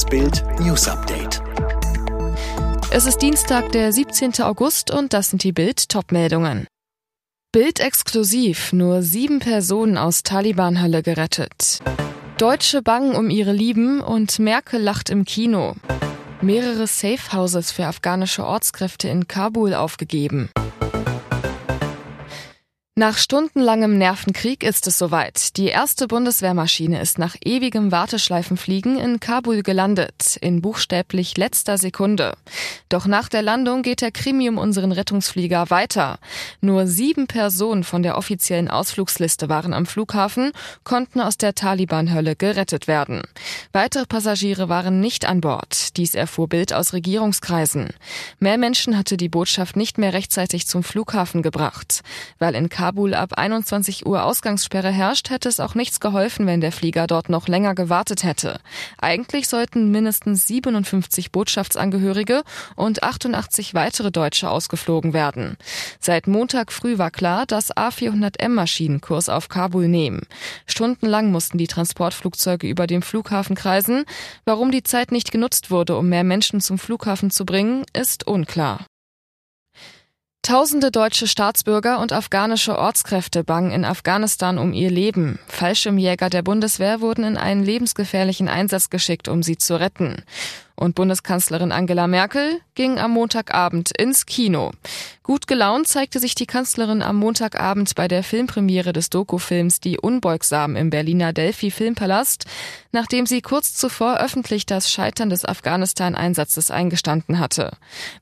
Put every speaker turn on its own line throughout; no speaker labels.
Das Bild News Update.
Es ist Dienstag, der 17. August und das sind die Bild Topmeldungen. Bild exklusiv, nur sieben Personen aus Taliban-Hölle gerettet. Deutsche bangen um ihre Lieben und Merkel lacht im Kino. Mehrere Safe Houses für afghanische Ortskräfte in Kabul aufgegeben. Nach stundenlangem Nervenkrieg ist es soweit. Die erste Bundeswehrmaschine ist nach ewigem Warteschleifenfliegen in Kabul gelandet, in buchstäblich letzter Sekunde. Doch nach der Landung geht der Krimi um unseren Rettungsflieger weiter. Nur sieben Personen von der offiziellen Ausflugsliste waren am Flughafen, konnten aus der Taliban-Hölle gerettet werden. Weitere Passagiere waren nicht an Bord. Dies erfuhr Bild aus Regierungskreisen. Mehr Menschen hatte die Botschaft nicht mehr rechtzeitig zum Flughafen gebracht. Weil in Kabul ab 21 Uhr Ausgangssperre herrscht, hätte es auch nichts geholfen, wenn der Flieger dort noch länger gewartet hätte. Eigentlich sollten mindestens 57 Botschaftsangehörige und 88 weitere Deutsche ausgeflogen werden. Seit Montag früh war klar, dass A400M-Maschinen Kurs auf Kabul nehmen. Stundenlang mussten die Transportflugzeuge über dem Flughafen kreisen. Warum die Zeit nicht genutzt wurde, um mehr Menschen zum Flughafen zu bringen, ist unklar. Tausende deutsche Staatsbürger und afghanische Ortskräfte bangen in Afghanistan um ihr Leben. Fallschirmjäger der Bundeswehr wurden in einen lebensgefährlichen Einsatz geschickt, um sie zu retten. Und Bundeskanzlerin Angela Merkel ging am Montagabend ins Kino. Gut gelaunt zeigte sich die Kanzlerin am Montagabend bei der Filmpremiere des Dokufilms Die Unbeugsam im Berliner Delphi Filmpalast, nachdem sie kurz zuvor öffentlich das Scheitern des Afghanistan-Einsatzes eingestanden hatte.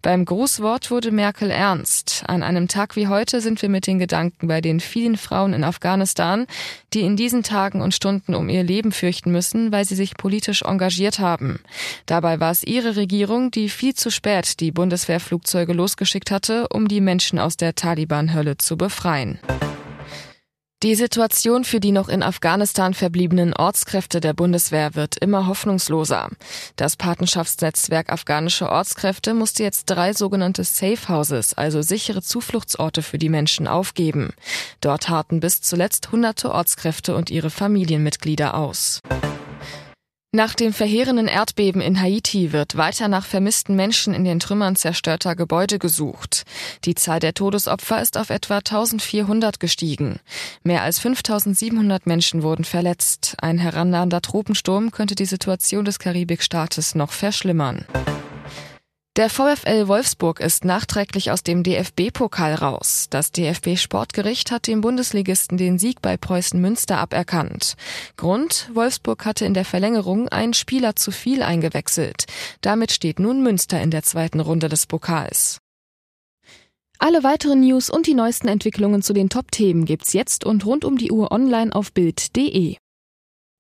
Beim Grußwort wurde Merkel ernst. An einem Tag wie heute sind wir mit den Gedanken bei den vielen Frauen in Afghanistan, die in diesen Tagen und Stunden um ihr Leben fürchten müssen, weil sie sich politisch engagiert haben. Dabei war es ihre Regierung, die viel zu spät die Bundeswehrflugzeuge losgeschickt hatte, um die die Menschen aus der Taliban-Hölle zu befreien. Die Situation für die noch in Afghanistan verbliebenen Ortskräfte der Bundeswehr wird immer hoffnungsloser. Das Patenschaftsnetzwerk afghanische Ortskräfte musste jetzt drei sogenannte Safe Houses, also sichere Zufluchtsorte für die Menschen, aufgeben. Dort harten bis zuletzt hunderte Ortskräfte und ihre Familienmitglieder aus. Nach dem verheerenden Erdbeben in Haiti wird weiter nach vermissten Menschen in den Trümmern zerstörter Gebäude gesucht. Die Zahl der Todesopfer ist auf etwa 1400 gestiegen. Mehr als 5700 Menschen wurden verletzt. Ein herannahender Tropensturm könnte die Situation des Karibikstaates noch verschlimmern. Der VfL Wolfsburg ist nachträglich aus dem DFB-Pokal raus. Das DFB-Sportgericht hat dem Bundesligisten den Sieg bei Preußen Münster aberkannt. Grund, Wolfsburg hatte in der Verlängerung einen Spieler zu viel eingewechselt. Damit steht nun Münster in der zweiten Runde des Pokals. Alle weiteren News und die neuesten Entwicklungen zu den Top-Themen gibt's jetzt und rund um die Uhr online auf Bild.de.